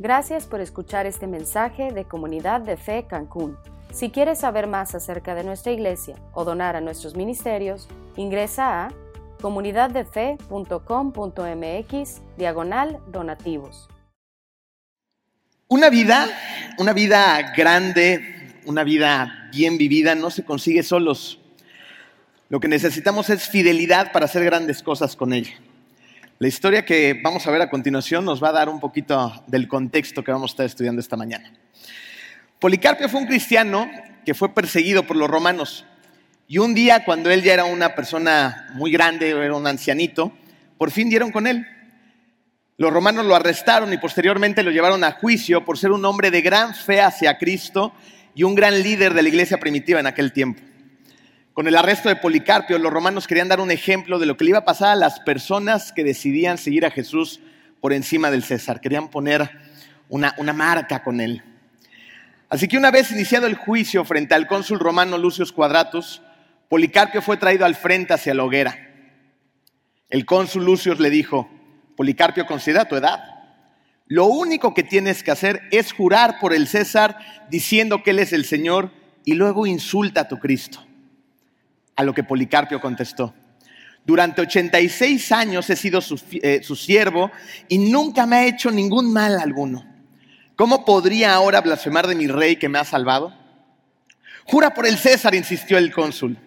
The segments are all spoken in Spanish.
Gracias por escuchar este mensaje de Comunidad de Fe Cancún. Si quieres saber más acerca de nuestra iglesia o donar a nuestros ministerios, ingresa a comunidaddefe.com.mx diagonal donativos. Una vida, una vida grande, una vida bien vivida no se consigue solos. Lo que necesitamos es fidelidad para hacer grandes cosas con ella. La historia que vamos a ver a continuación nos va a dar un poquito del contexto que vamos a estar estudiando esta mañana. Policarpio fue un cristiano que fue perseguido por los romanos. Y un día, cuando él ya era una persona muy grande, era un ancianito, por fin dieron con él. Los romanos lo arrestaron y posteriormente lo llevaron a juicio por ser un hombre de gran fe hacia Cristo y un gran líder de la iglesia primitiva en aquel tiempo. Con el arresto de Policarpio, los romanos querían dar un ejemplo de lo que le iba a pasar a las personas que decidían seguir a Jesús por encima del César. Querían poner una, una marca con él. Así que una vez iniciado el juicio frente al cónsul romano Lucius Quadratus, Policarpio fue traído al frente hacia la hoguera. El cónsul Lucius le dijo, Policarpio, considera tu edad. Lo único que tienes que hacer es jurar por el César diciendo que Él es el Señor y luego insulta a tu Cristo. A lo que Policarpio contestó, durante 86 años he sido su, eh, su, siervo y nunca me ha hecho ningún mal alguno. ¿Cómo podría ahora blasfemar de mi rey que me ha salvado? Jura por el César, insistió el cónsul.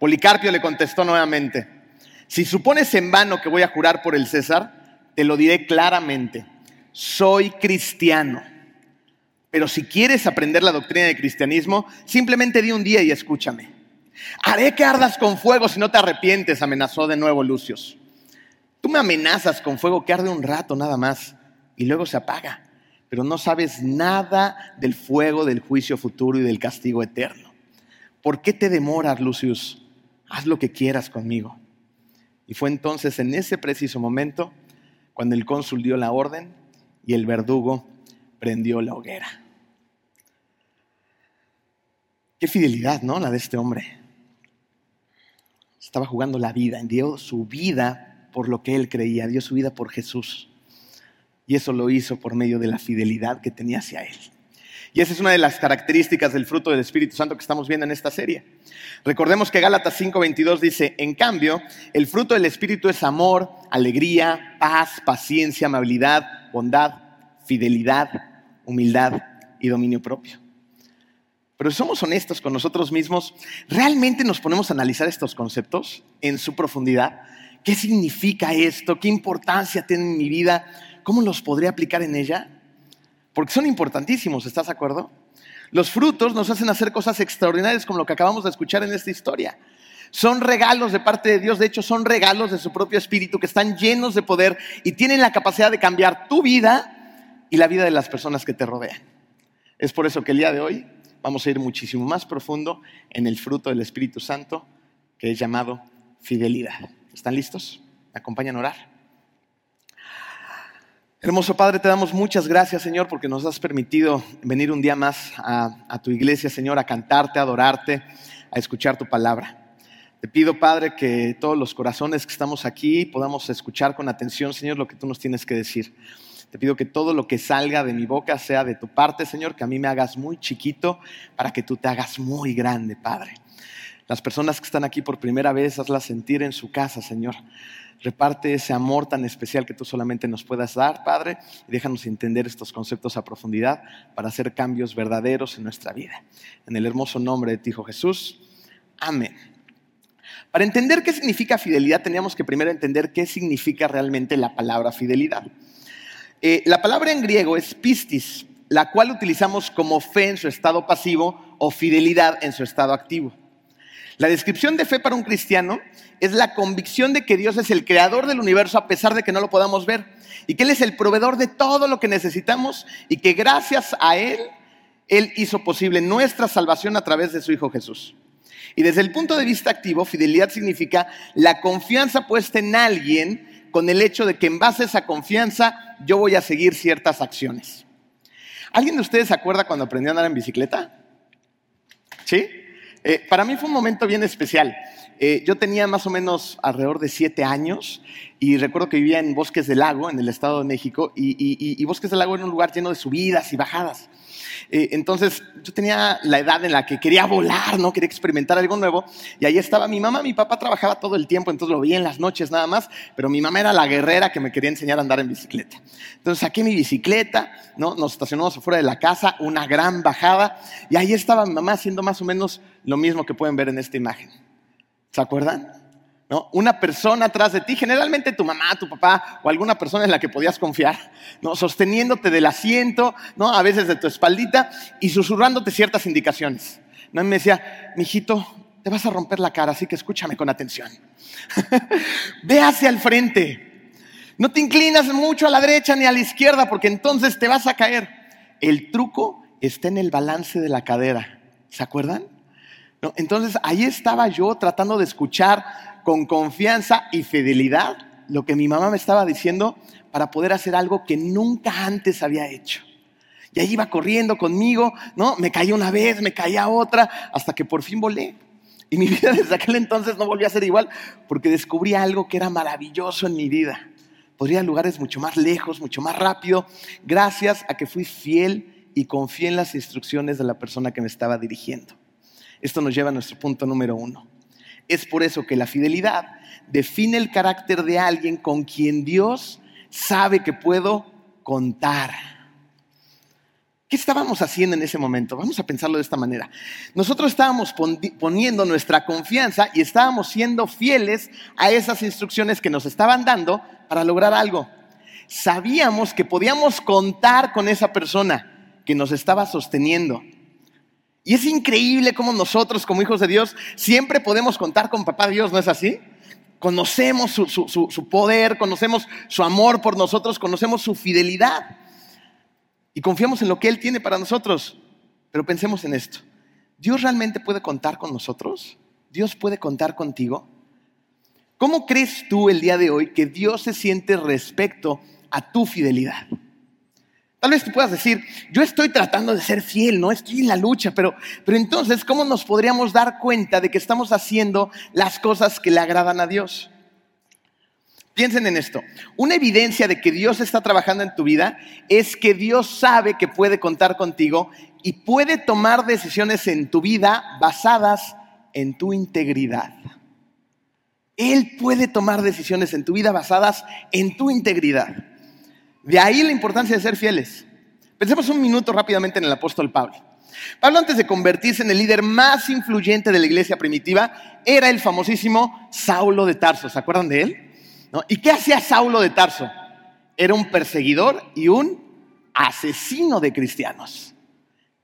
Policarpio le contestó nuevamente, si supones en vano que voy a jurar por el César, te lo diré claramente, soy cristiano. Pero si quieres aprender la doctrina del cristianismo, simplemente di un día y escúchame. Haré que ardas con fuego si no te arrepientes, amenazó de nuevo Lucius. Tú me amenazas con fuego que arde un rato nada más y luego se apaga, pero no sabes nada del fuego del juicio futuro y del castigo eterno. ¿Por qué te demoras, Lucius? haz lo que quieras conmigo. Y fue entonces en ese preciso momento cuando el cónsul dio la orden y el verdugo prendió la hoguera. Qué fidelidad, ¿no? La de este hombre. Estaba jugando la vida, dio su vida por lo que él creía, dio su vida por Jesús. Y eso lo hizo por medio de la fidelidad que tenía hacia él. Y esa es una de las características del fruto del Espíritu Santo que estamos viendo en esta serie. Recordemos que Gálatas 5:22 dice, en cambio, el fruto del Espíritu es amor, alegría, paz, paciencia, amabilidad, bondad, fidelidad, humildad y dominio propio. Pero si somos honestos con nosotros mismos, ¿realmente nos ponemos a analizar estos conceptos en su profundidad? ¿Qué significa esto? ¿Qué importancia tiene en mi vida? ¿Cómo los podré aplicar en ella? porque son importantísimos, ¿estás de acuerdo? Los frutos nos hacen hacer cosas extraordinarias como lo que acabamos de escuchar en esta historia. Son regalos de parte de Dios, de hecho son regalos de su propio espíritu que están llenos de poder y tienen la capacidad de cambiar tu vida y la vida de las personas que te rodean. Es por eso que el día de hoy vamos a ir muchísimo más profundo en el fruto del Espíritu Santo que es llamado fidelidad. ¿Están listos? ¿Me acompañan a orar? Hermoso Padre, te damos muchas gracias, Señor, porque nos has permitido venir un día más a, tu iglesia, Señor, a cantarte, a adorarte, a escuchar tu palabra. Te pido, Padre, que todos los corazones que estamos aquí podamos escuchar con atención, Señor, lo que tú nos tienes que decir. Te pido que todo lo que salga de mi boca sea de tu parte, Señor, que a mí me hagas muy chiquito para que tú te hagas muy grande, Padre. Las personas que están aquí por primera vez, hazlas sentir en su casa, Señor. Reparte ese amor tan especial que tú solamente nos puedas dar, Padre, y déjanos entender estos conceptos a profundidad para hacer cambios verdaderos en nuestra vida. En el hermoso nombre de ti, Hijo Jesús. Amén. Para entender qué significa fidelidad, teníamos que primero entender qué significa realmente la palabra fidelidad. Eh, la palabra en griego es pistis, la cual utilizamos como fe en su estado pasivo o fidelidad en su estado activo. La descripción de fe para un cristiano es la convicción de que Dios es el creador del universo a pesar de que no lo podamos ver y que Él es el proveedor de todo lo que necesitamos y que gracias a Él, Él hizo posible nuestra salvación a través de su Hijo Jesús. Y desde el punto de vista activo, fidelidad significa la confianza puesta en alguien con el hecho de que en base a esa confianza yo voy a seguir ciertas acciones. ¿Alguien de ustedes se acuerda cuando aprendió a andar en bicicleta? ¿Sí? Eh, para mí fue un momento bien especial. Eh, yo tenía más o menos alrededor de siete años y recuerdo que vivía en Bosques del Lago, en el Estado de México, y, Bosques del Lago era un lugar lleno de subidas y bajadas. Entonces yo tenía la edad en la que quería volar, ¿no? Quería experimentar algo nuevo. Y ahí estaba mi mamá, mi papá trabajaba todo el tiempo, entonces lo veía en las noches nada más, pero mi mamá era la guerrera que me quería enseñar a andar en bicicleta. Entonces saqué mi bicicleta, ¿no? Nos estacionamos afuera de la casa, una gran bajada, y ahí estaba mi mamá haciendo más o menos lo mismo que pueden ver en esta imagen. ¿Se acuerdan? Una persona atrás de ti, generalmente tu mamá, tu papá o alguna persona en la que podías confiar, ¿no? Sosteniéndote del asiento, ¿no? A veces de tu espaldita y susurrándote ciertas indicaciones. ¿no? Y me decía, mijito, te vas a romper la cara, así que escúchame con atención. Ve hacia el frente. No te inclinas mucho a la derecha ni a la izquierda porque entonces te vas a caer. El truco está en el balance de la cadera. ¿Se acuerdan? Entonces ahí estaba yo tratando de escuchar con confianza y fidelidad lo que mi mamá me estaba diciendo para poder hacer algo que nunca antes había hecho. Y ahí iba corriendo conmigo, ¿no? Me caía una vez, me caía otra, hasta que por fin volé. Y mi vida desde aquel entonces no volvió a ser igual, porque descubrí algo que era maravilloso en mi vida. Podría ir a lugares mucho más lejos, mucho más rápido, gracias a que fui fiel y confié en las instrucciones de la persona que me estaba dirigiendo. Esto nos lleva a nuestro punto número uno. Es por eso que la fidelidad define el carácter de alguien con quien Dios sabe que puedo contar. ¿Qué estábamos haciendo en ese momento? Vamos a pensarlo de esta manera. Nosotros estábamos poniendo nuestra confianza y estábamos siendo fieles a esas instrucciones que nos estaban dando para lograr algo. Sabíamos que podíamos contar con esa persona que nos estaba sosteniendo. Y es increíble cómo nosotros, como hijos de Dios, siempre podemos contar con Papá Dios, ¿no es así? Conocemos su, poder, conocemos su amor por nosotros, conocemos su fidelidad. Y confiamos en lo que Él tiene para nosotros. Pero pensemos en esto. ¿Dios realmente puede contar con nosotros? ¿Dios puede contar contigo? ¿Cómo crees tú el día de hoy que Dios se siente respecto a tu fidelidad? Tal vez tú puedas decir, yo estoy tratando de ser fiel, no estoy en la lucha, pero, pero entonces, ¿cómo nos podríamos dar cuenta de que estamos haciendo las cosas que le agradan a Dios? Piensen en esto. Una evidencia de que Dios está trabajando en tu vida es que Dios sabe que puede contar contigo y puede tomar decisiones en tu vida basadas en tu integridad. Él puede tomar decisiones en tu vida basadas en tu integridad. De ahí la importancia de ser fieles. Pensemos un minuto rápidamente en el apóstol Pablo. Pablo antes de convertirse en el líder más influyente de la iglesia primitiva, era el famosísimo Saulo de Tarso. ¿Se acuerdan de él? ¿Y qué hacía Saulo de Tarso? Era un perseguidor y un asesino de cristianos.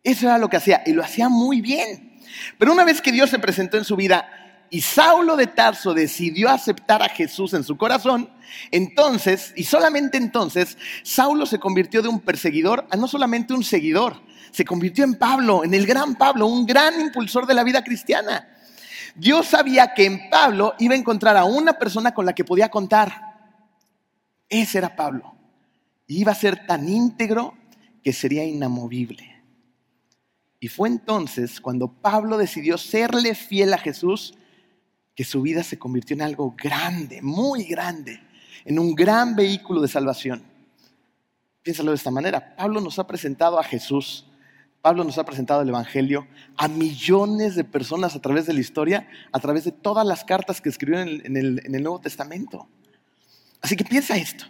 Eso era lo que hacía y lo hacía muy bien. Pero una vez que Dios se presentó en su vida y Saulo de Tarso decidió aceptar a Jesús en su corazón, entonces, y solamente entonces, Saulo se convirtió de un perseguidor a no solamente un seguidor, se convirtió en Pablo, en el gran Pablo, un gran impulsor de la vida cristiana. Dios sabía que en Pablo iba a encontrar a una persona con la que podía contar. Ese era Pablo. Y iba a ser tan íntegro que sería inamovible. Y fue entonces cuando Pablo decidió serle fiel a Jesús que su vida se convirtió en algo grande, muy grande, en un gran vehículo de salvación. Piénsalo de esta manera. Pablo nos ha presentado a Jesús, Pablo nos ha presentado el Evangelio a millones de personas a través de la historia, a través de todas las cartas que escribió en el, en el, Nuevo Testamento. Así que piensa esto.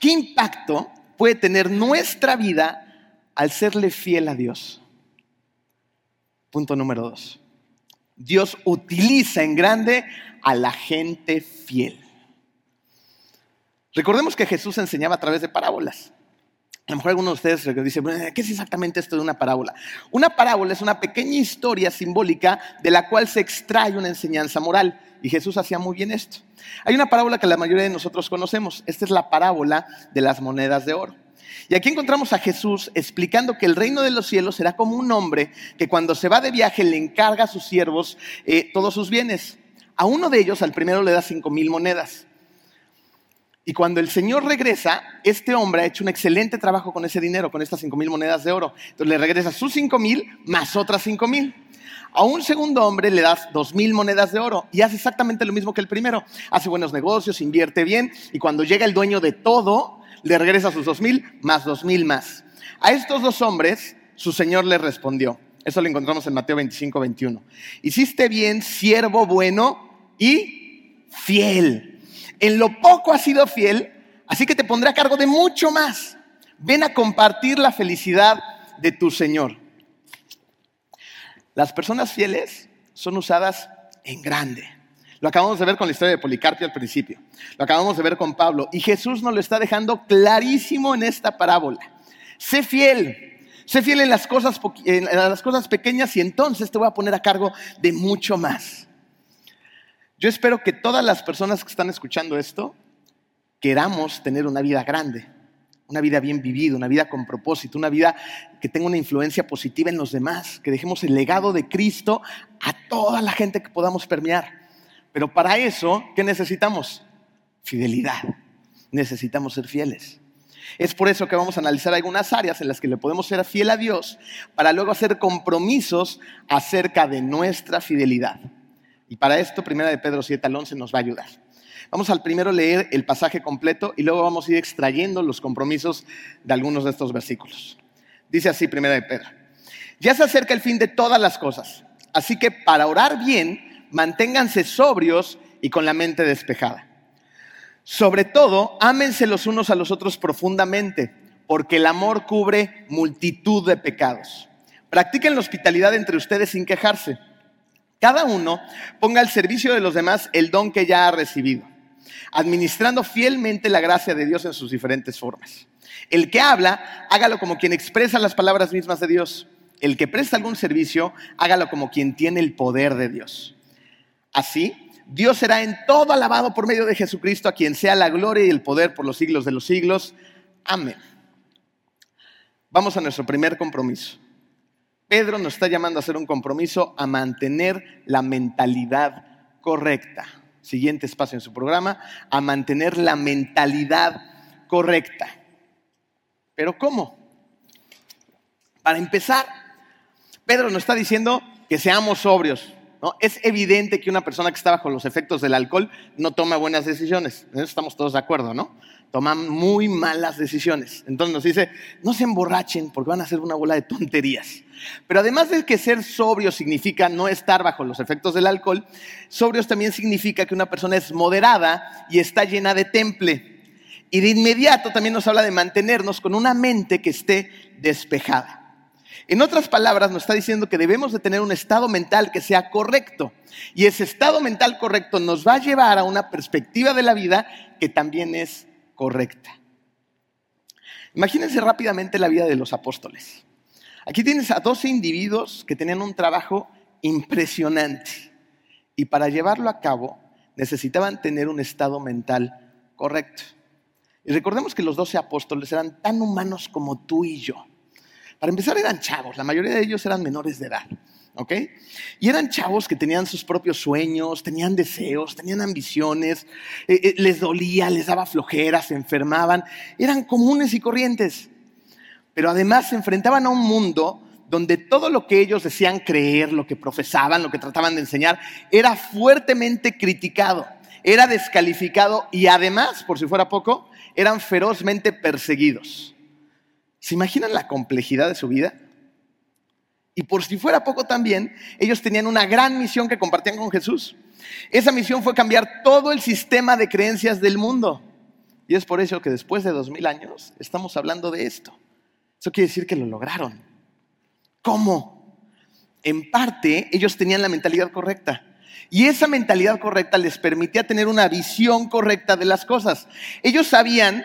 ¿Qué impacto puede tener nuestra vida al serle fiel a Dios? Punto número dos. Dios utiliza en grande a la gente fiel. Recordemos que Jesús enseñaba a través de parábolas. A lo mejor algunos de ustedes dicen, ¿qué es exactamente esto de una parábola? Una parábola es una pequeña historia simbólica de la cual se extrae una enseñanza moral. Y Jesús hacía muy bien esto. Hay una parábola que la mayoría de nosotros conocemos. Esta es la parábola de las monedas de oro. Y aquí encontramos a Jesús explicando que el reino de los cielos será como un hombre que cuando se va de viaje le encarga a sus siervos eh, todos sus bienes. A uno de ellos, al primero, le da cinco mil monedas. Y cuando el Señor regresa, este hombre ha hecho un excelente trabajo con ese dinero, con estas cinco mil monedas de oro. Entonces le regresa sus cinco mil más otras cinco mil. A un segundo hombre le das dos mil monedas de oro y hace exactamente lo mismo que el primero. Hace buenos negocios, invierte bien y cuando llega el dueño de todo, le regresa sus dos mil más dos mil más. A estos dos hombres, su señor les respondió. Eso lo encontramos en Mateo 25, 21. Hiciste bien, siervo bueno y fiel. En lo poco has sido fiel, así que te pondré a cargo de mucho más. Ven a compartir la felicidad de tu Señor. Las personas fieles son usadas en grande. Lo acabamos de ver con la historia de Policarpio al principio. Lo acabamos de ver con Pablo. Y Jesús nos lo está dejando clarísimo en esta parábola. Sé fiel. Sé fiel en las, cosas, en las cosas pequeñas y entonces te voy a poner a cargo de mucho más. Yo espero que todas las personas que están escuchando esto queramos tener una vida grande una vida bien vivida, una vida con propósito, una vida que tenga una influencia positiva en los demás, que dejemos el legado de Cristo a toda la gente que podamos permear. Pero para eso, ¿qué necesitamos? Fidelidad. Necesitamos ser fieles. Es por eso que vamos a analizar algunas áreas en las que le podemos ser fiel a Dios para luego hacer compromisos acerca de nuestra fidelidad. Y para esto, primera de Pedro 7 al 11 nos va a ayudar. Vamos al primero leer el pasaje completo y luego vamos a ir extrayendo los compromisos de algunos de estos versículos. Dice así, primera de Pedro. Ya se acerca el fin de todas las cosas, así que para orar bien, manténganse sobrios y con la mente despejada. Sobre todo, ámense los unos a los otros profundamente, porque el amor cubre multitud de pecados. Practiquen la hospitalidad entre ustedes sin quejarse. Cada uno ponga al servicio de los demás el don que ya ha recibido administrando fielmente la gracia de Dios en sus diferentes formas. El que habla, hágalo como quien expresa las palabras mismas de Dios. El que presta algún servicio, hágalo como quien tiene el poder de Dios. Así, Dios será en todo alabado por medio de Jesucristo, a quien sea la gloria y el poder por los siglos de los siglos. Amén. Vamos a nuestro primer compromiso. Pedro nos está llamando a hacer un compromiso a mantener la mentalidad correcta siguiente espacio en su programa, a mantener la mentalidad correcta. ¿Pero cómo? Para empezar, Pedro nos está diciendo que seamos sobrios. Es evidente que una persona que está bajo los efectos del alcohol no toma buenas decisiones. En eso estamos todos de acuerdo, ¿no? Toman muy malas decisiones. Entonces nos dice, no se emborrachen porque van a hacer una bola de tonterías. Pero además de que ser sobrio significa no estar bajo los efectos del alcohol, sobrios también significa que una persona es moderada y está llena de temple. Y de inmediato también nos habla de mantenernos con una mente que esté despejada. En otras palabras, nos está diciendo que debemos de tener un estado mental que sea correcto. Y ese estado mental correcto nos va a llevar a una perspectiva de la vida que también es correcta. Imagínense rápidamente la vida de los apóstoles. Aquí tienes a 12 individuos que tenían un trabajo impresionante y para llevarlo a cabo necesitaban tener un estado mental correcto. Y recordemos que los 12 apóstoles eran tan humanos como tú y yo. Para empezar eran chavos, la mayoría de ellos eran menores de edad. ¿ok? Y eran chavos que tenían sus propios sueños, tenían deseos, tenían ambiciones, eh, eh, les dolía, les daba flojera, se enfermaban, eran comunes y corrientes pero además se enfrentaban a un mundo donde todo lo que ellos decían creer, lo que profesaban, lo que trataban de enseñar, era fuertemente criticado, era descalificado y además, por si fuera poco, eran ferozmente perseguidos. ¿Se imaginan la complejidad de su vida? Y por si fuera poco también, ellos tenían una gran misión que compartían con Jesús. Esa misión fue cambiar todo el sistema de creencias del mundo. Y es por eso que después de dos mil años estamos hablando de esto. Eso quiere decir que lo lograron. ¿Cómo? En parte, ellos tenían la mentalidad correcta. Y esa mentalidad correcta les permitía tener una visión correcta de las cosas. Ellos sabían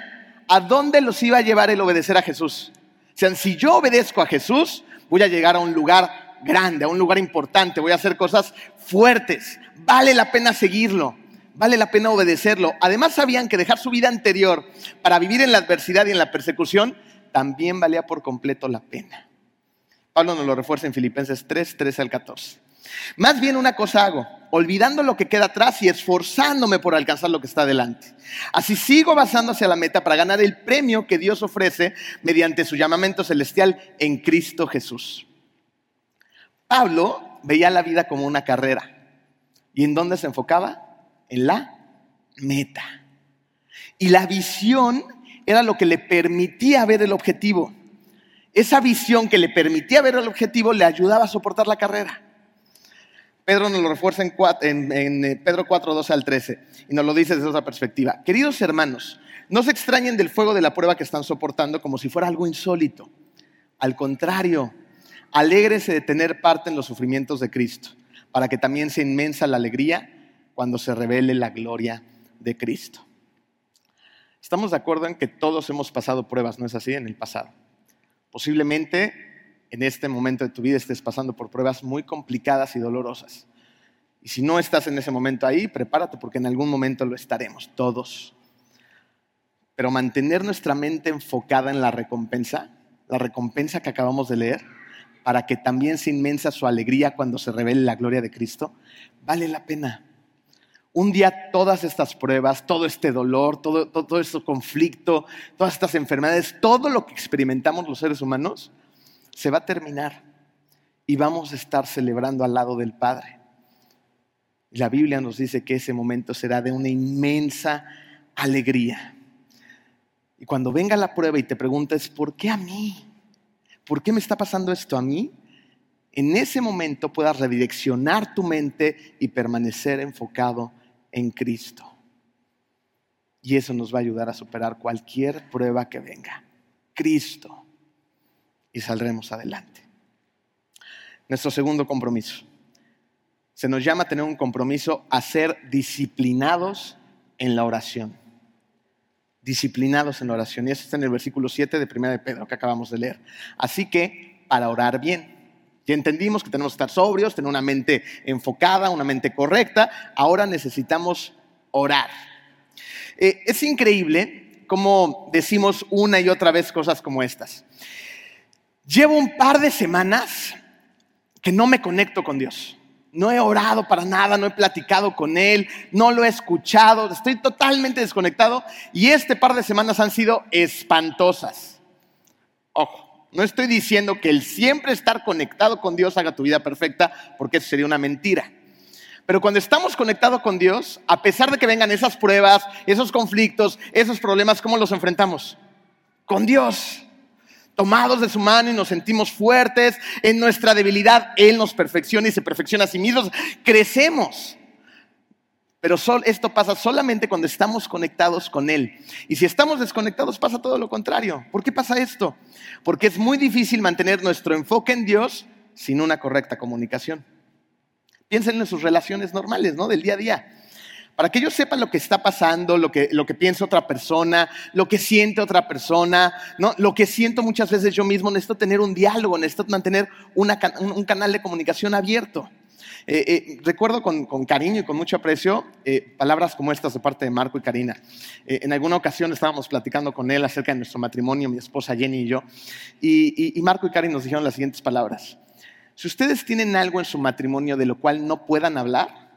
a dónde los iba a llevar el obedecer a Jesús. O sea, si yo obedezco a Jesús, voy a llegar a un lugar grande, a un lugar importante, voy a hacer cosas fuertes. Vale la pena seguirlo, vale la pena obedecerlo. Además sabían que dejar su vida anterior para vivir en la adversidad y en la persecución también valía por completo la pena. Pablo nos lo refuerza en Filipenses 3, 13 al 14. Más bien una cosa hago, olvidando lo que queda atrás y esforzándome por alcanzar lo que está delante. Así sigo avanzando hacia la meta para ganar el premio que Dios ofrece mediante su llamamiento celestial en Cristo Jesús. Pablo veía la vida como una carrera. ¿Y en dónde se enfocaba? En la meta. Y la visión era lo que le permitía ver el objetivo. Esa visión que le permitía ver el objetivo le ayudaba a soportar la carrera. Pedro nos lo refuerza en, eh, Pedro 4, 12 al 13 y nos lo dice desde otra perspectiva. Queridos hermanos, no se extrañen del fuego de la prueba que están soportando como si fuera algo insólito. Al contrario, alégrese de tener parte en los sufrimientos de Cristo, para que también sea inmensa la alegría cuando se revele la gloria de Cristo. Estamos de acuerdo en que todos hemos pasado pruebas, ¿no es así? En el pasado. Posiblemente en este momento de tu vida estés pasando por pruebas muy complicadas y dolorosas. Y si no estás en ese momento ahí, prepárate porque en algún momento lo estaremos, todos. Pero mantener nuestra mente enfocada en la recompensa, la recompensa que acabamos de leer, para que también sea inmensa su alegría cuando se revele la gloria de Cristo, vale la pena. Un día todas estas pruebas, todo este dolor, todo, todo, este conflicto, todas estas enfermedades, todo lo que experimentamos los seres humanos, se va a terminar y vamos a estar celebrando al lado del Padre. La Biblia nos dice que ese momento será de una inmensa alegría. Y cuando venga la prueba y te preguntes, ¿por qué a mí? ¿Por qué me está pasando esto a mí? En ese momento puedas redireccionar tu mente y permanecer enfocado en Cristo. Y eso nos va a ayudar a superar cualquier prueba que venga. Cristo. Y saldremos adelante. Nuestro segundo compromiso. Se nos llama tener un compromiso a ser disciplinados en la oración. Disciplinados en la oración. Y eso está en el versículo 7 de 1 de Pedro que acabamos de leer. Así que, para orar bien, ya entendimos que tenemos que estar sobrios, tener una mente enfocada, una mente correcta. Ahora necesitamos orar. Eh, es increíble cómo decimos una y otra vez cosas como estas. Llevo un par de semanas que no me conecto con Dios. No he orado para nada, no he platicado con Él, no lo he escuchado, estoy totalmente desconectado y este par de semanas han sido espantosas. Ojo, no estoy diciendo que el siempre estar conectado con Dios haga tu vida perfecta, porque eso sería una mentira. Pero cuando estamos conectados con Dios, a pesar de que vengan esas pruebas, esos conflictos, esos problemas, ¿cómo los enfrentamos? Con Dios. Tomados de su mano y nos sentimos fuertes. En nuestra debilidad, Él nos perfecciona y se perfecciona a sí mismo. Crecemos. Pero esto pasa solamente cuando estamos conectados con Él. Y si estamos desconectados pasa todo lo contrario. ¿Por qué pasa esto? Porque es muy difícil mantener nuestro enfoque en Dios sin una correcta comunicación. Piensen en sus relaciones normales, ¿no? Del día a día. Para que ellos sepan lo que está pasando, lo que, lo que piensa otra persona, lo que siente otra persona, ¿no? Lo que siento muchas veces yo mismo, necesito tener un diálogo, necesito mantener un canal de comunicación abierto. Eh, eh, recuerdo con, cariño y con mucho aprecio eh, palabras como estas de parte de Marco y Karina. en alguna ocasión estábamos platicando con él acerca de nuestro matrimonio, mi esposa Jenny y yo, y, y Marco y Karina nos dijeron las siguientes palabras. Si ustedes tienen algo en su matrimonio de lo cual no puedan hablar,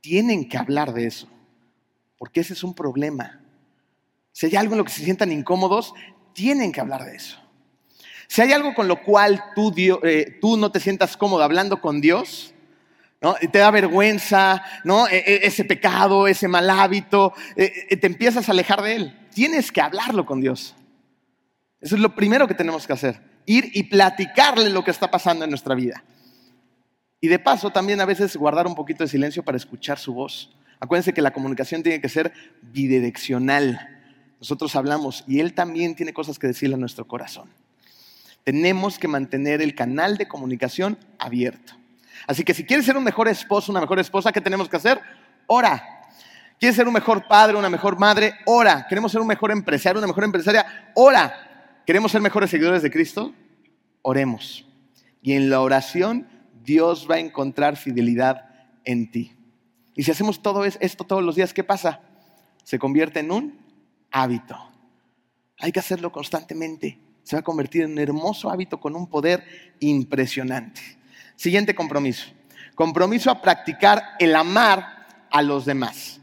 tienen que hablar de eso, porque ese es un problema. Si hay algo en lo que se sientan incómodos, tienen que hablar de eso. Si hay algo con lo cual tú, tú no te sientas cómodo hablando con Dios, ¿no? te da vergüenza, ¿no? E, e, ese pecado, ese mal hábito, e, te empiezas a alejar de él. Tienes que hablarlo con Dios. Eso es lo primero que tenemos que hacer, ir y platicarle lo que está pasando en nuestra vida. Y de paso también a veces guardar un poquito de silencio para escuchar su voz. Acuérdense que la comunicación tiene que ser bidireccional. Nosotros hablamos y Él también tiene cosas que decirle a nuestro corazón. Tenemos que mantener el canal de comunicación abierto. Así que si quieres ser un mejor esposo, una mejor esposa, ¿qué tenemos que hacer? Ora. ¿Quieres ser un mejor padre, una mejor madre? Ora. ¿Queremos ser un mejor empresario, una mejor empresaria? Ora. ¿Queremos ser mejores seguidores de Cristo? Oremos. Y en la oración Dios va a encontrar fidelidad en ti. Y si hacemos todo esto todos los días, ¿qué pasa? Se convierte en un hábito. Hay que hacerlo constantemente. Se va a convertir en un hermoso hábito con un poder impresionante. Siguiente compromiso. Compromiso a practicar el amar a los demás.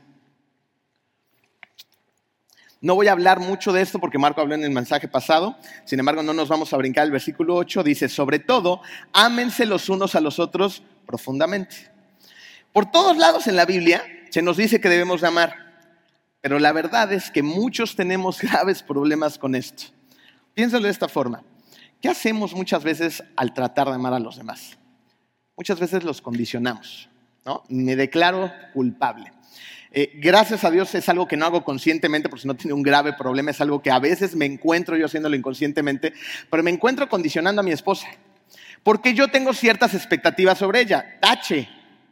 No voy a hablar mucho de esto porque Marco habló en el mensaje pasado, sin embargo no nos vamos a brincar el versículo 8, dice, sobre todo, ámense los unos a los otros profundamente. Por todos lados en la Biblia se nos dice que debemos de amar, pero la verdad es que muchos tenemos graves problemas con esto. Piénsalo de esta forma. ¿Qué hacemos muchas veces al tratar de amar a los demás? Muchas veces los condicionamos, ¿no? Me declaro culpable. Eh, gracias a Dios es algo que no hago conscientemente, porque si no tiene un grave problema, es algo que a veces me encuentro yo haciéndolo inconscientemente, pero me encuentro condicionando a mi esposa, porque yo tengo ciertas expectativas sobre ella. Tache,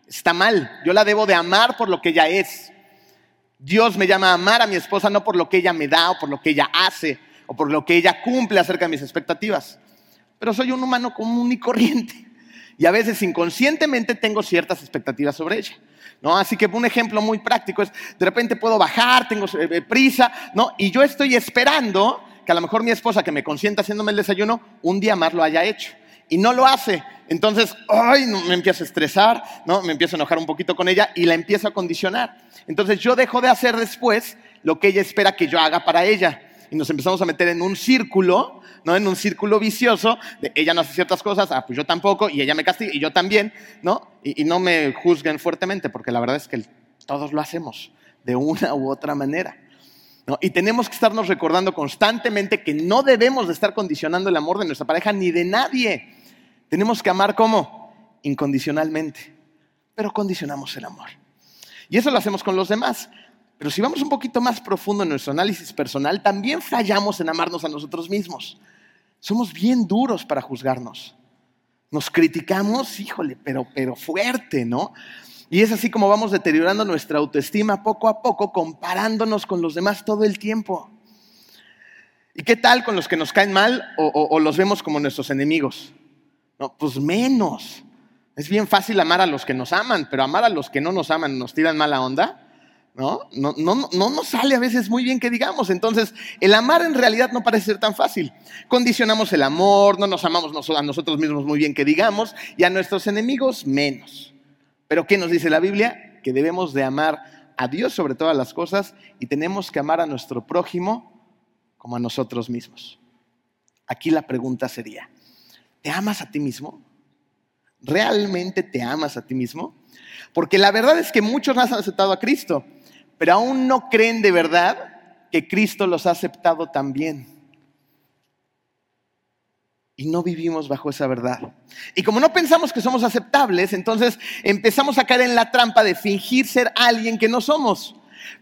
está mal, yo la debo de amar por lo que ella es. Dios me llama a amar a mi esposa no por lo que ella me da o por lo que ella hace o por lo que ella cumple acerca de mis expectativas, pero soy un humano común y corriente y a veces inconscientemente tengo ciertas expectativas sobre ella. ¿No? Así que un ejemplo muy práctico es, de repente puedo bajar, tengo eh, eh, prisa, ¿no? Y yo estoy esperando que a lo mejor mi esposa que me consienta haciéndome el desayuno, un día más lo haya hecho. Y no lo hace. Entonces, ay, me empiezo a estresar, ¿no? Me empiezo a enojar un poquito con ella y la empiezo a condicionar. Entonces yo dejo de hacer después lo que ella espera que yo haga para ella. Y nos empezamos a meter en un círculo ¿no? En un círculo vicioso de ella no hace ciertas cosas, ah, pues yo tampoco, y ella me castiga, y yo también, ¿no? Y, no me juzguen fuertemente, porque la verdad es que todos lo hacemos de una u otra manera. ¿no? Y tenemos que estarnos recordando constantemente que no debemos de estar condicionando el amor de nuestra pareja ni de nadie. Tenemos que amar como incondicionalmente, pero condicionamos el amor. Y eso lo hacemos con los demás. Pero si vamos un poquito más profundo en nuestro análisis personal, también fallamos en amarnos a nosotros mismos. Somos bien duros para juzgarnos. Nos criticamos, híjole, pero, pero fuerte, ¿no? Y es así como vamos deteriorando nuestra autoestima poco a poco, comparándonos con los demás todo el tiempo. ¿Y qué tal con los que nos caen mal o, los vemos como nuestros enemigos? No, pues menos. Es bien fácil amar a los que nos aman, pero amar a los que no nos aman, nos tiran mala onda. ¿No? No, no, no nos sale a veces muy bien que digamos. Entonces, el amar en realidad no parece ser tan fácil. Condicionamos el amor, no nos amamos a nosotros mismos muy bien que digamos, y a nuestros enemigos menos. Pero ¿qué nos dice la Biblia? Que debemos de amar a Dios sobre todas las cosas y tenemos que amar a nuestro prójimo como a nosotros mismos. Aquí la pregunta sería, ¿te amas a ti mismo? ¿Realmente te amas a ti mismo? Porque la verdad es que muchos no han aceptado a Cristo, pero aún no creen de verdad que Cristo los ha aceptado también. Y no vivimos bajo esa verdad. Y como no pensamos que somos aceptables, entonces empezamos a caer en la trampa de fingir ser alguien que no somos,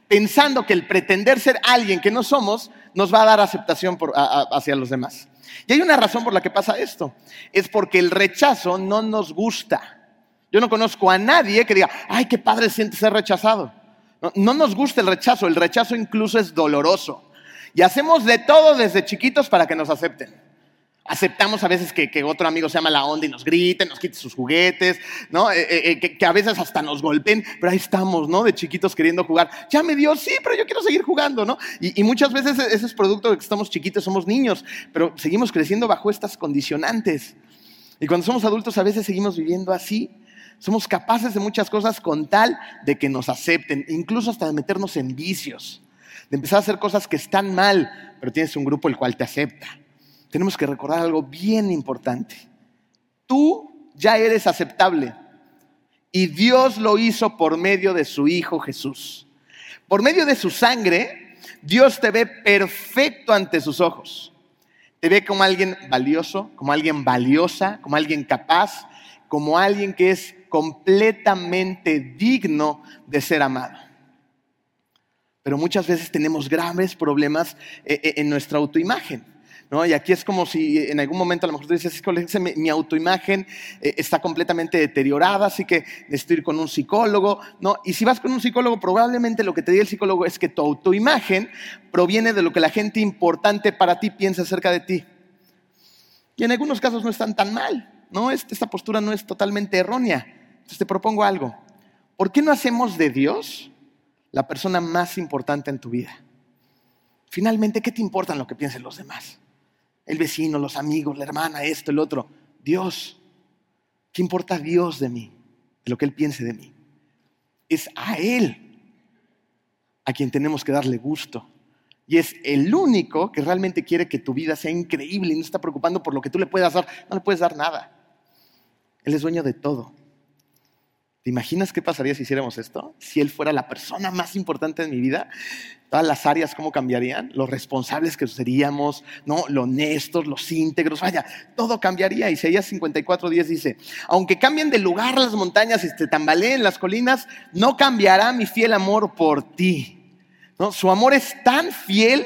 pensando que el pretender ser alguien que no somos nos va a dar aceptación hacia los demás. Y hay una razón por la que pasa esto. Es porque el rechazo no nos gusta. Yo no conozco a nadie que diga, ay, qué padre siente ser rechazado. No, nos gusta el rechazo, el rechazo incluso es doloroso. Y hacemos de todo desde chiquitos para que nos acepten. Aceptamos a veces que, otro amigo se llama la onda y nos grite, nos quite sus juguetes, ¿no? Eh, eh, eh, que, a veces hasta nos golpeen, pero ahí estamos, ¿no? De chiquitos queriendo jugar. Ya me dio, sí, pero yo quiero seguir jugando, ¿no? Y, y muchas veces ese es producto de que estamos chiquitos, somos niños, pero seguimos creciendo bajo estas condicionantes. Y cuando somos adultos a veces seguimos viviendo así. Somos capaces de muchas cosas con tal de que nos acepten, incluso hasta de meternos en vicios, de empezar a hacer cosas que están mal, pero tienes un grupo el cual te acepta. Tenemos que recordar algo bien importante. Tú ya eres aceptable y Dios lo hizo por medio de su Hijo Jesús. Por medio de su sangre, Dios te ve perfecto ante sus ojos. Te ve como alguien valioso, como alguien valiosa, como alguien capaz, como alguien que es completamente digno de ser amado. Pero muchas veces tenemos graves problemas eh, eh, en nuestra autoimagen. ¿no? Y aquí es como si en algún momento a lo mejor tú dices, mi, mi autoimagen eh, está completamente deteriorada, así que necesito ir con un psicólogo. ¿no? Y si vas con un psicólogo, probablemente lo que te diga el psicólogo es que tu autoimagen proviene de lo que la gente importante para ti piensa acerca de ti. Y en algunos casos no están tan mal. ¿no? Esta postura no es totalmente errónea. Entonces te propongo algo. ¿Por qué no hacemos de Dios la persona más importante en tu vida? Finalmente, ¿qué te importa lo que piensen los demás? El vecino, los amigos, la hermana, esto, el otro. Dios. ¿Qué importa Dios de mí? De lo que Él piense de mí. Es a Él a quien tenemos que darle gusto, Y es el único que realmente quiere que tu vida sea increíble y no está preocupando por lo que tú le puedas dar. No le puedes dar nada. Él es dueño de todo. ¿Te imaginas qué pasaría si hiciéramos esto? Si Él fuera la persona más importante en mi vida, todas las áreas, ¿cómo cambiarían? Los responsables que seríamos, ¿no? Los honestos, los íntegros, vaya, todo cambiaría. Isaías 54.10 dice, aunque cambien de lugar las montañas y se tambaleen las colinas, no cambiará mi fiel amor por ti. ¿No? Su amor es tan fiel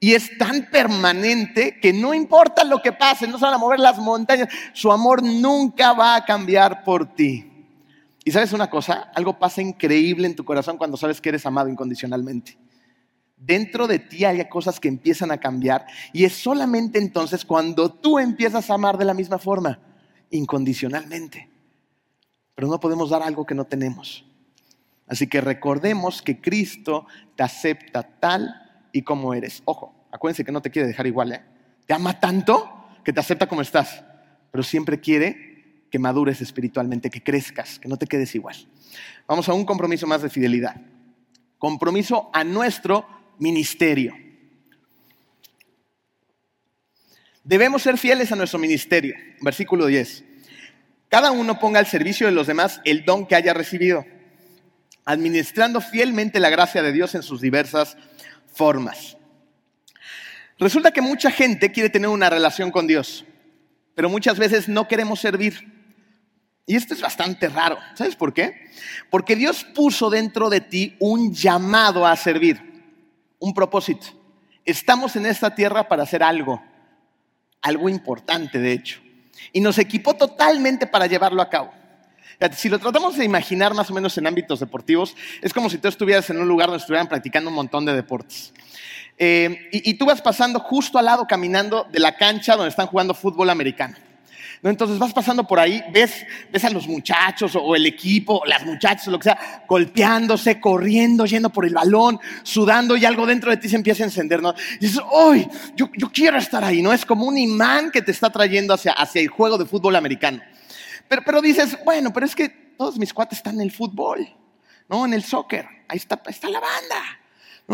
y es tan permanente que no importa lo que pase, no se van a mover las montañas, su amor nunca va a cambiar por ti. Y sabes una cosa, algo pasa increíble en tu corazón cuando sabes que eres amado incondicionalmente. Dentro de ti hay cosas que empiezan a cambiar y es solamente entonces cuando tú empiezas a amar de la misma forma, incondicionalmente. Pero no podemos dar algo que no tenemos. Así que recordemos que Cristo te acepta tal y como eres. Ojo, acuérdense que no te quiere dejar igual, ¿eh? Te ama tanto que te acepta como estás, pero siempre quiere que madures espiritualmente, que crezcas, que no te quedes igual. Vamos a un compromiso más de fidelidad. Compromiso a nuestro ministerio. Debemos ser fieles a nuestro ministerio. Versículo 10. Cada uno ponga al servicio de los demás el don que haya recibido, administrando fielmente la gracia de Dios en sus diversas formas. Resulta que mucha gente quiere tener una relación con Dios, pero muchas veces no queremos servir. Y esto es bastante raro. ¿Sabes por qué? Porque Dios puso dentro de ti un llamado a servir, un propósito. Estamos en esta tierra para hacer algo, algo importante de hecho. Y nos equipó totalmente para llevarlo a cabo. Si lo tratamos de imaginar más o menos en ámbitos deportivos, es como si tú estuvieras en un lugar donde estuvieran practicando un montón de deportes. Eh, y tú vas pasando justo al lado, caminando de la cancha donde están jugando fútbol americano. Entonces vas pasando por ahí, ves, ves a los muchachos o, el equipo, las muchachas o lo que sea, golpeándose, corriendo, yendo por el balón, sudando y algo dentro de ti se empieza a encender, ¿no? Y dices, ¡ay! Yo, yo quiero estar ahí, ¿no? Es como un imán que te está trayendo hacia, hacia el juego de fútbol americano. Pero, pero dices, bueno, pero es que todos mis cuates están en el fútbol, ¿no? En el soccer. Ahí está, está la banda.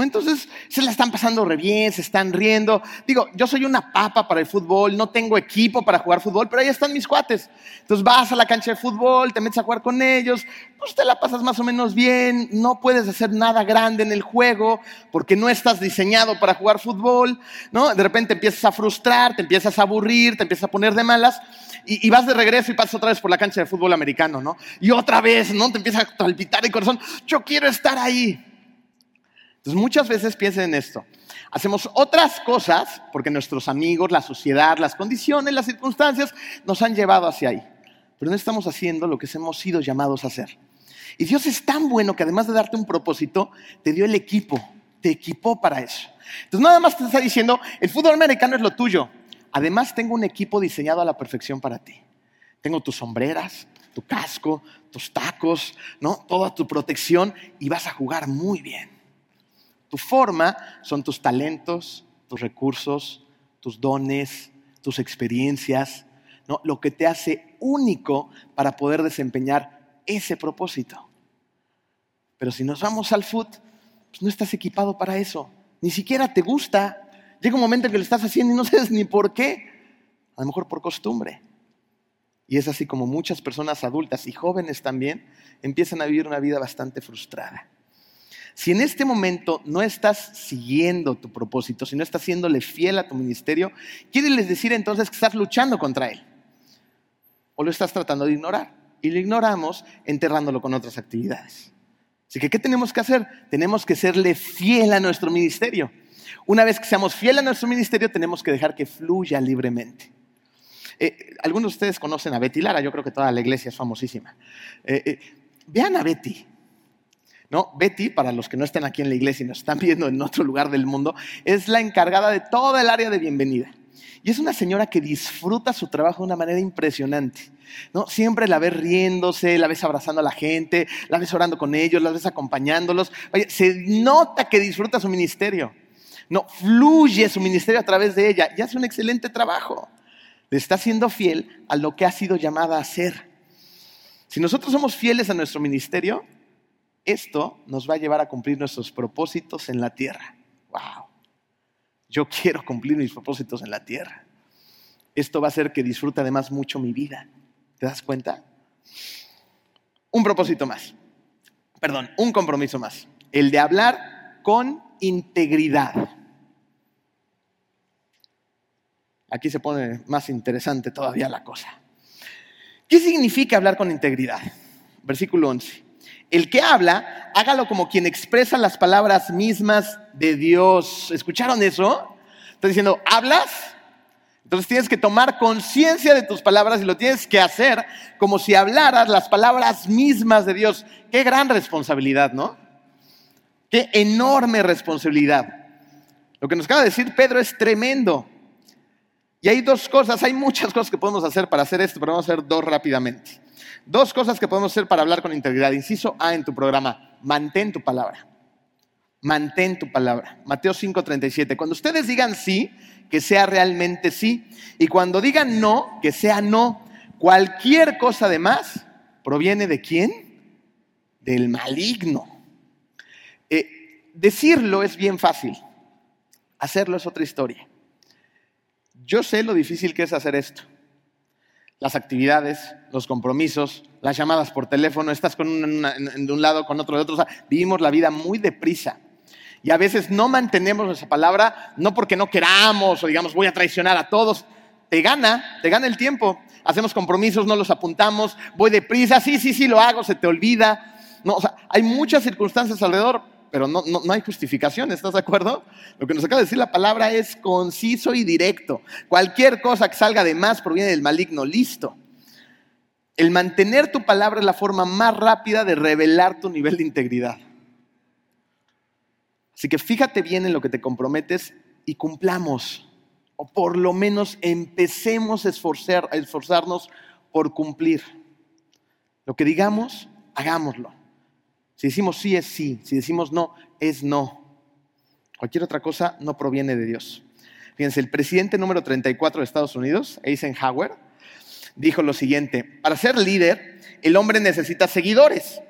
Entonces se la están pasando re bien, se están riendo. Digo, yo soy una papa para el fútbol, no tengo equipo para jugar fútbol, pero ahí están mis cuates. Entonces vas a la cancha de fútbol, te metes a jugar con ellos, pues te la pasas más o menos bien, no puedes hacer nada grande en el juego porque no estás diseñado para jugar fútbol, ¿no? De repente empiezas a frustrar, te empiezas a aburrir, te empiezas a poner de malas y, y vas de regreso y pasas otra vez por la cancha de fútbol americano, ¿no? Y otra vez, ¿no? Te empieza a palpitar el corazón, yo quiero estar ahí. Entonces muchas veces piensen en esto. Hacemos otras cosas porque nuestros amigos, la sociedad, las condiciones, las circunstancias nos han llevado hacia ahí. Pero no estamos haciendo lo que hemos sido llamados a hacer. Y Dios es tan bueno que además de darte un propósito, te dio el equipo, te equipó para eso. Entonces nada más te está diciendo, el fútbol americano es lo tuyo. Además tengo un equipo diseñado a la perfección para ti. Tengo tus sombreras, tu casco, tus tacos, ¿no? Toda tu protección y vas a jugar muy bien. Tu forma son tus talentos, tus recursos, tus dones, tus experiencias, ¿no? lo que te hace único para poder desempeñar ese propósito. Pero si nos vamos al foot, pues no estás equipado para eso. Ni siquiera te gusta. Llega un momento en que lo estás haciendo y no sabes ni por qué. A lo mejor por costumbre. Y es así como muchas personas adultas y jóvenes también empiezan a vivir una vida bastante frustrada. Si en este momento no estás siguiendo tu propósito, si no estás siéndole fiel a tu ministerio, quiere decir entonces que estás luchando contra él. O lo estás tratando de ignorar. Y lo ignoramos enterrándolo con otras actividades. Así que, ¿qué tenemos que hacer? Tenemos que serle fiel a nuestro ministerio. Una vez que seamos fiel a nuestro ministerio, tenemos que dejar que fluya libremente. Eh, algunos de ustedes conocen a Betty Lara, yo creo que toda la iglesia es famosísima. Eh, eh, vean a Betty. ¿No? Betty, para los que no están aquí en la iglesia y nos están viendo en otro lugar del mundo, es la encargada de toda el área de bienvenida. Y es una señora que disfruta su trabajo de una manera impresionante. ¿no? Siempre la ves riéndose, la ves abrazando a la gente, la ves orando con ellos, la ves acompañándolos. se nota que disfruta su ministerio. No, fluye su ministerio a través de ella y hace un excelente trabajo. Le está siendo fiel a lo que ha sido llamada a hacer. Si nosotros somos fieles a nuestro ministerio, esto nos va a llevar a cumplir nuestros propósitos en la tierra. ¡Wow! Yo quiero cumplir mis propósitos en la tierra. Esto va a hacer que disfrute además mucho mi vida. ¿Te das cuenta? Un propósito más. Perdón, un compromiso más. El de hablar con integridad. Aquí se pone más interesante todavía la cosa. ¿Qué significa hablar con integridad? Versículo 11. El que habla, hágalo como quien expresa las palabras mismas de Dios. ¿Escucharon eso? Estoy diciendo, ¿hablas? Entonces tienes que tomar conciencia de tus palabras y lo tienes que hacer como si hablaras las palabras mismas de Dios. Qué gran responsabilidad, ¿no? Qué enorme responsabilidad. Lo que nos acaba de decir Pedro es tremendo. Y hay dos cosas, hay muchas cosas que podemos hacer para hacer esto, pero vamos a hacer dos rápidamente. Dos cosas que podemos hacer para hablar con integridad. Inciso A en tu programa, mantén tu palabra. Mantén tu palabra. Mateo 5:37. Cuando ustedes digan sí, que sea realmente sí. Y cuando digan no, que sea no. Cualquier cosa de más proviene de quién? Del maligno. Eh, decirlo es bien fácil. Hacerlo es otra historia. Yo sé lo difícil que es hacer esto. Las actividades, los compromisos, las llamadas por teléfono, estás con de un lado, con otro de otro. vivimos la vida muy deprisa. Y a veces no mantenemos esa palabra, no porque no queramos o digamos voy a traicionar a todos. Te gana, te gana el tiempo. Hacemos compromisos, no los apuntamos, voy deprisa, sí, sí, sí, lo hago, se te olvida. No, o sea, hay muchas circunstancias alrededor pero no, no, hay justificación, ¿estás de acuerdo? Lo que nos acaba de decir la palabra es conciso y directo. Cualquier cosa que salga de más proviene del maligno, listo. El mantener tu palabra es la forma más rápida de revelar tu nivel de integridad. Así que fíjate bien en lo que te comprometes y cumplamos, o por lo menos empecemos a, a esforzarnos por cumplir. Lo que digamos, hagámoslo. Si decimos sí es sí, si decimos no es no. Cualquier otra cosa no proviene de Dios. Fíjense, el presidente número 34 de Estados Unidos, Eisenhower, dijo lo siguiente, para ser líder, el hombre necesita seguidores.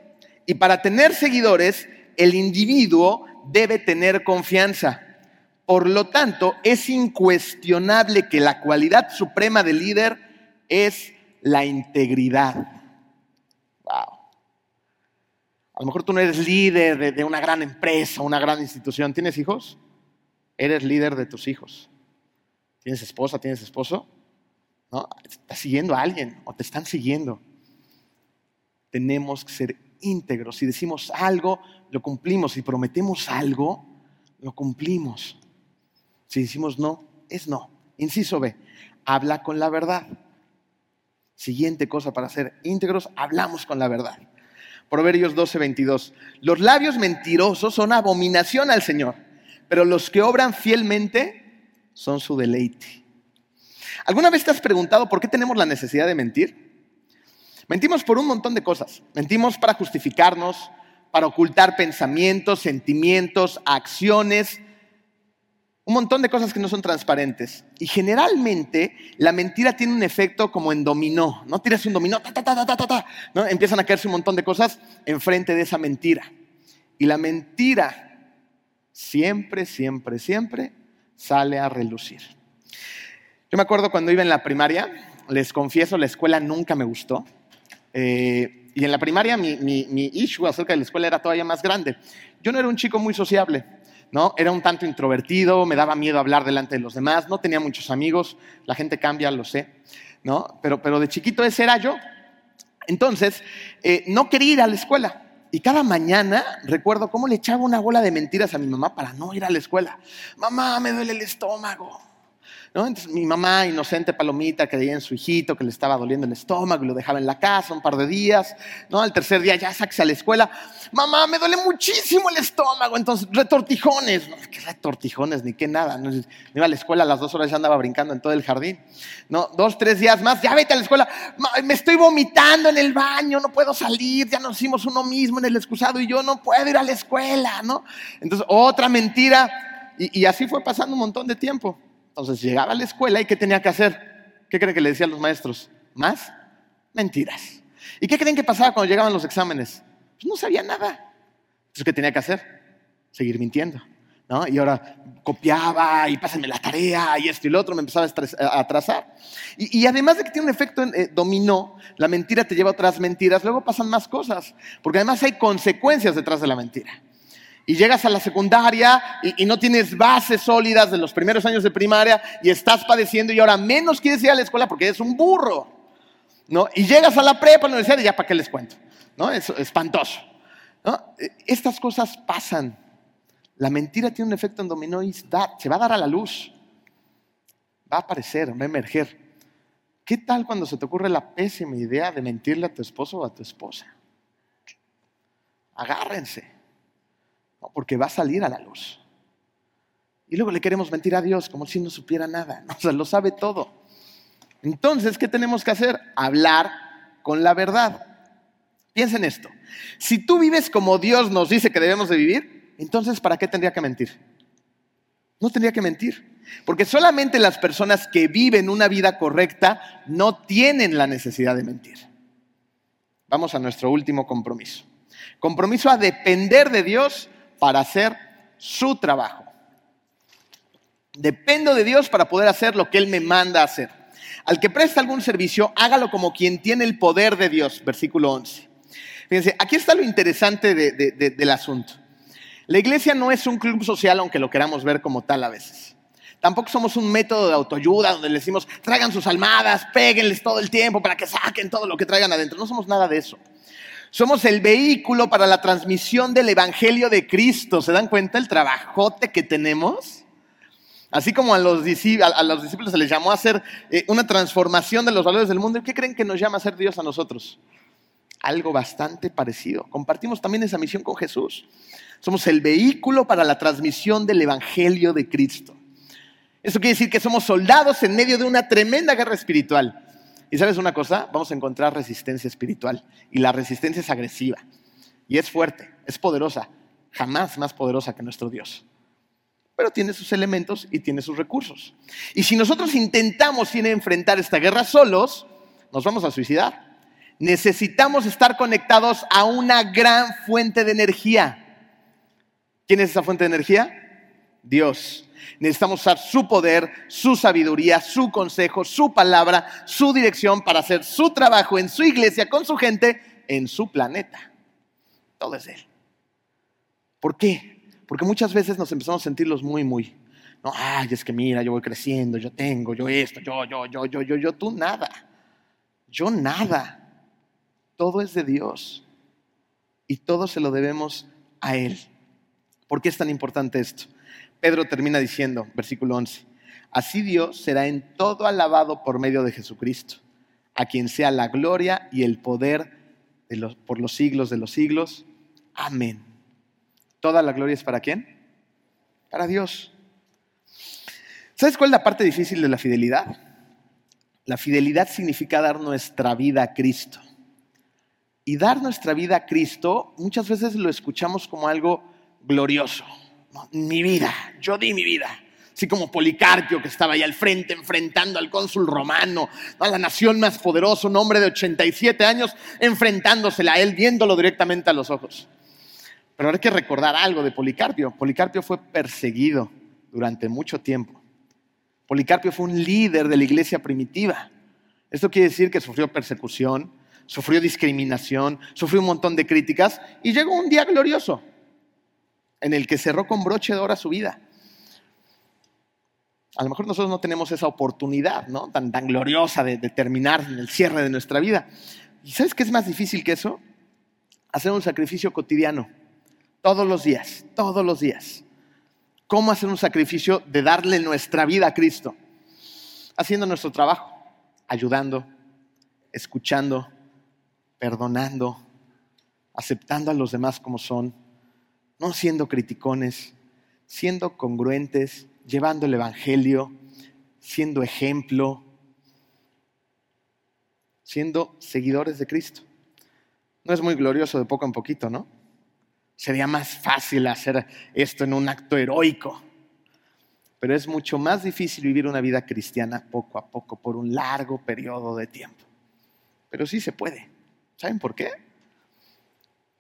Y para tener seguidores, el individuo debe tener confianza. Por lo tanto, es incuestionable que la cualidad suprema del líder es la integridad. A lo mejor tú no eres líder de, una gran empresa, una gran institución. ¿Tienes hijos? Eres líder de tus hijos. ¿Tienes esposa? ¿Tienes esposo? ¿No? Estás siguiendo a alguien o te están siguiendo. Tenemos que ser íntegros. Si decimos algo, lo cumplimos. Si prometemos algo, lo cumplimos. Si decimos no, es no. Inciso B, habla con la verdad. Siguiente cosa para ser íntegros, hablamos con la verdad. Proverbios 12, 22. Los labios mentirosos son abominación al Señor, pero los que obran fielmente son su deleite. ¿Alguna vez te has preguntado por qué tenemos la necesidad de mentir? Mentimos por un montón de cosas. Mentimos para justificarnos, para ocultar pensamientos, sentimientos, acciones, un montón de cosas que no son transparentes. Y generalmente la mentira tiene un efecto como en dominó. No tiras un dominó, ta, ta, ta, ta, ta, ta, ¿no? empiezan a caerse un montón de cosas enfrente de esa mentira. Y la mentira siempre, siempre, siempre sale a relucir. Yo me acuerdo cuando iba en la primaria, les confieso, la escuela nunca me gustó. Eh, y en la primaria mi, mi, mi issue acerca de la escuela era todavía más grande. Yo no era un chico muy sociable. ¿No? Era un tanto introvertido, me daba miedo hablar delante de los demás, no tenía muchos amigos, la gente cambia, lo sé, ¿no? Pero, pero de chiquito ese era yo. Entonces, eh, no quería ir a la escuela. Y cada mañana recuerdo cómo le echaba una bola de mentiras a mi mamá para no ir a la escuela. Mamá, me duele el estómago. Entonces mi mamá, inocente palomita, creía en su hijito que le estaba doliendo el estómago y lo dejaba en la casa un par de días. ¿no? Al tercer día ya sáquese a la escuela. Mamá, me duele muchísimo el estómago. Entonces, retortijones. No, ¿Qué retortijones? Ni qué nada. No, iba a la escuela a las dos horas ya andaba brincando en todo el jardín. ¿no? Dos, tres días más, ya vete a la escuela. Me estoy vomitando en el baño, no puedo salir. Ya nos hicimos uno mismo en el excusado y yo no puedo ir a la escuela. ¿no? Entonces, otra mentira. y así fue pasando un montón de tiempo. Entonces llegaba a la escuela y ¿qué tenía que hacer? ¿Qué creen que le decían los maestros? Más mentiras. ¿Y qué creen que pasaba cuando llegaban los exámenes? Pues no sabía nada. Entonces, ¿qué tenía que hacer? Seguir mintiendo. ¿no? Y ahora copiaba y pásenme la tarea y esto y lo otro, me empezaba a atrasar. Y, además de que tiene un efecto eh, dominó, la mentira te lleva a otras mentiras, luego pasan más cosas, porque además hay consecuencias detrás de la mentira. Y llegas a la secundaria y, no tienes bases sólidas de los primeros años de primaria y estás padeciendo y ahora menos quieres ir a la escuela porque eres un burro. ¿no? Y llegas a la prepa, a la universidad y ya para qué les cuento. ¿no? Es espantoso. ¿no? Estas cosas pasan. La mentira tiene un efecto en dominó y se va a dar a la luz. Va a aparecer, va a emerger. ¿Qué tal cuando se te ocurre la pésima idea de mentirle a tu esposo o a tu esposa? Agárrense, porque va a salir a la luz. Y luego le queremos mentir a Dios como si no supiera nada. O sea, lo sabe todo. Entonces, ¿qué tenemos que hacer? Hablar con la verdad. Piensa en esto. Si tú vives como Dios nos dice que debemos de vivir, entonces ¿para qué tendría que mentir? No tendría que mentir. Porque solamente las personas que viven una vida correcta no tienen la necesidad de mentir. Vamos a nuestro último compromiso. Compromiso a depender de Dios para hacer su trabajo. Dependo de Dios para poder hacer lo que Él me manda hacer. Al que presta algún servicio, hágalo como quien tiene el poder de Dios. Versículo 11. Fíjense, aquí está lo interesante del asunto. La iglesia no es un club social, aunque lo queramos ver como tal a veces. Tampoco somos un método de autoayuda donde le decimos, traigan sus almadas, péguenles todo el tiempo para que saquen todo lo que traigan adentro. No somos nada de eso. Somos el vehículo para la transmisión del Evangelio de Cristo. ¿Se dan cuenta el trabajote que tenemos? Así como a los, discípulos se les llamó a hacer eh, una transformación de los valores del mundo, ¿qué creen que nos llama a hacer Dios a nosotros? Algo bastante parecido. Compartimos también esa misión con Jesús. Somos el vehículo para la transmisión del Evangelio de Cristo. Eso quiere decir que somos soldados en medio de una tremenda guerra espiritual. Y sabes una cosa, vamos a encontrar resistencia espiritual. Y la resistencia es agresiva. Y es fuerte, es poderosa, jamás más poderosa que nuestro Dios pero tiene sus elementos y tiene sus recursos. Y si nosotros intentamos ir a enfrentar esta guerra solos, nos vamos a suicidar. Necesitamos estar conectados a una gran fuente de energía. ¿Quién es esa fuente de energía? Dios. Necesitamos usar su poder, su sabiduría, su consejo, su palabra, su dirección para hacer su trabajo en su iglesia, con su gente, en su planeta. Todo es Él. ¿Por qué? Porque muchas veces nos empezamos a sentirlos muy, muy. No, ay, es que mira, yo voy creciendo, yo tengo, yo esto, yo, yo, yo, yo, yo, yo, tú nada. Yo nada. Todo es de Dios. Y todo se lo debemos a Él. ¿Por qué es tan importante esto? Pedro termina diciendo, versículo 11, así Dios será en todo alabado por medio de Jesucristo, a quien sea la gloria y el poder por los siglos de los siglos. Amén. ¿Toda la gloria es para quién? Para Dios. ¿Sabes cuál es la parte difícil de la fidelidad? La fidelidad significa dar nuestra vida a Cristo. Y dar nuestra vida a Cristo muchas veces lo escuchamos como algo glorioso. Mi vida, yo di mi vida. Así como Policarpio que estaba ahí al frente enfrentando al cónsul romano, a la nación más poderosa, un hombre de 87 años, enfrentándosela a él, viéndolo directamente a los ojos. Pero hay que recordar algo de Policarpio. Policarpio fue perseguido durante mucho tiempo. Policarpio fue un líder de la iglesia primitiva. Esto quiere decir que sufrió persecución, sufrió discriminación, sufrió un montón de críticas y llegó un día glorioso en el que cerró con broche de oro su vida. A lo mejor nosotros no tenemos esa oportunidad ¿no? tan, gloriosa de, de terminar en el cierre de nuestra vida. ¿Y sabes qué es más difícil que eso? Hacer un sacrificio cotidiano todos los días, todos los días. ¿Cómo hacer un sacrificio de darle nuestra vida a Cristo? Haciendo nuestro trabajo, ayudando, escuchando, perdonando, aceptando a los demás como son, no siendo criticones, siendo congruentes, llevando el Evangelio, siendo ejemplo, siendo seguidores de Cristo. No es muy glorioso de poco en poquito, ¿no? Sería más fácil hacer esto en un acto heroico. Pero es mucho más difícil vivir una vida cristiana poco a poco, por un largo periodo de tiempo. Pero sí se puede. ¿Saben por qué?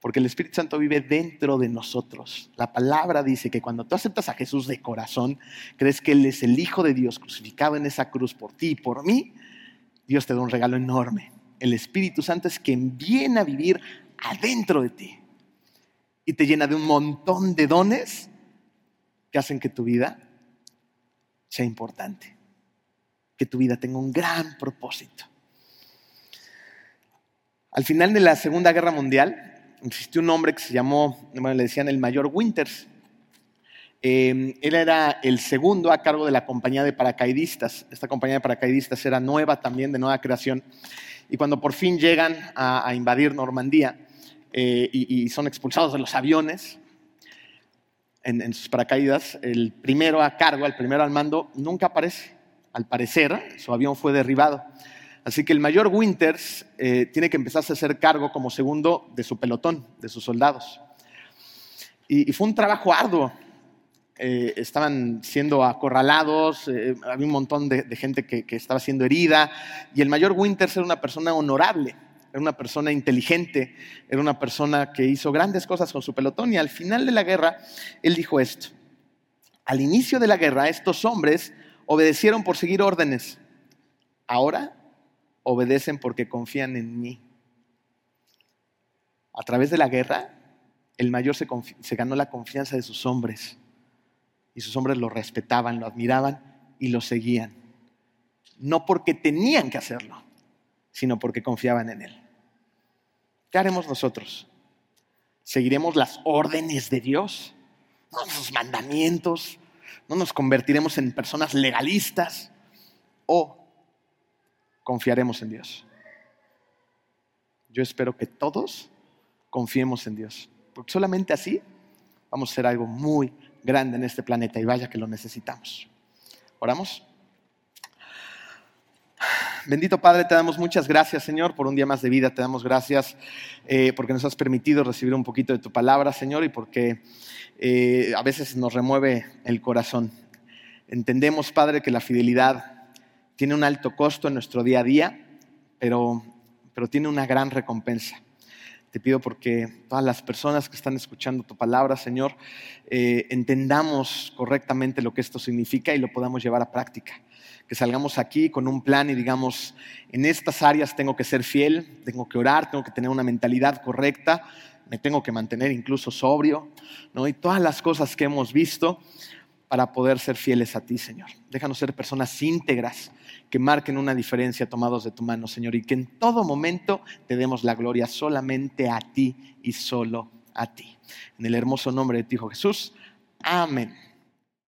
Porque el Espíritu Santo vive dentro de nosotros. La palabra dice que cuando tú aceptas a Jesús de corazón, crees que Él es el Hijo de Dios crucificado en esa cruz por ti y por mí, Dios te da un regalo enorme. El Espíritu Santo es quien viene a vivir adentro de ti y te llena de un montón de dones que hacen que tu vida sea importante, que tu vida tenga un gran propósito. Al final de la Segunda Guerra Mundial, existió un hombre que se llamó, le decían el mayor Winters. Em, él era el segundo a cargo de la compañía de paracaidistas. Esta compañía de paracaidistas era nueva también, de nueva creación. Y cuando por fin llegan a, invadir Normandía eh, y, son expulsados de los aviones en, en sus paracaídas, el primero a cargo, el primero al mando, nunca aparece. Al parecer, su avión fue derribado. Así que el mayor Winters eh, tiene que empezarse a hacer cargo como segundo de su pelotón, de sus soldados. Y, fue un trabajo arduo. Eh, estaban siendo acorralados, eh, había un montón de, gente que, estaba siendo herida, y el mayor Winters era una persona honorable, era una persona inteligente, era una persona que hizo grandes cosas con su pelotón, y al final de la guerra, él dijo esto. Al inicio de la guerra, estos hombres obedecieron por seguir órdenes. Ahora obedecen porque confían en mí. A través de la guerra, el mayor se, ganó la confianza de sus hombres. Y sus hombres lo respetaban, lo admiraban y lo seguían. No porque tenían que hacerlo, sino porque confiaban en él. ¿Qué haremos nosotros? ¿Seguiremos las órdenes de Dios? ¿No sus mandamientos? ¿No nos convertiremos en personas legalistas? ¿O confiaremos en Dios. Yo espero que todos confiemos en Dios, porque solamente así vamos a hacer algo muy grande en este planeta y vaya que lo necesitamos. ¿Oramos? Bendito Padre, te damos muchas gracias, Señor, por un día más de vida. Te damos gracias eh, porque nos has permitido recibir un poquito de tu palabra, Señor, y porque eh, a veces nos remueve el corazón. Entendemos, Padre, que la fidelidad tiene un alto costo en nuestro día a día, pero, pero tiene una gran recompensa. Te pido porque todas las personas que están escuchando tu palabra, Señor, eh, entendamos correctamente lo que esto significa y lo podamos llevar a práctica. Que salgamos aquí con un plan y digamos, en estas áreas tengo que ser fiel, tengo que orar, tengo que tener una mentalidad correcta, me tengo que mantener incluso sobrio, ¿no? Y todas las cosas que hemos visto para poder ser fieles a ti, Señor. Déjanos ser personas íntegras que marquen una diferencia tomados de tu mano, Señor, y que en todo momento te demos la gloria solamente a ti y solo a ti. En el hermoso nombre de ti, Hijo Jesús. Amén.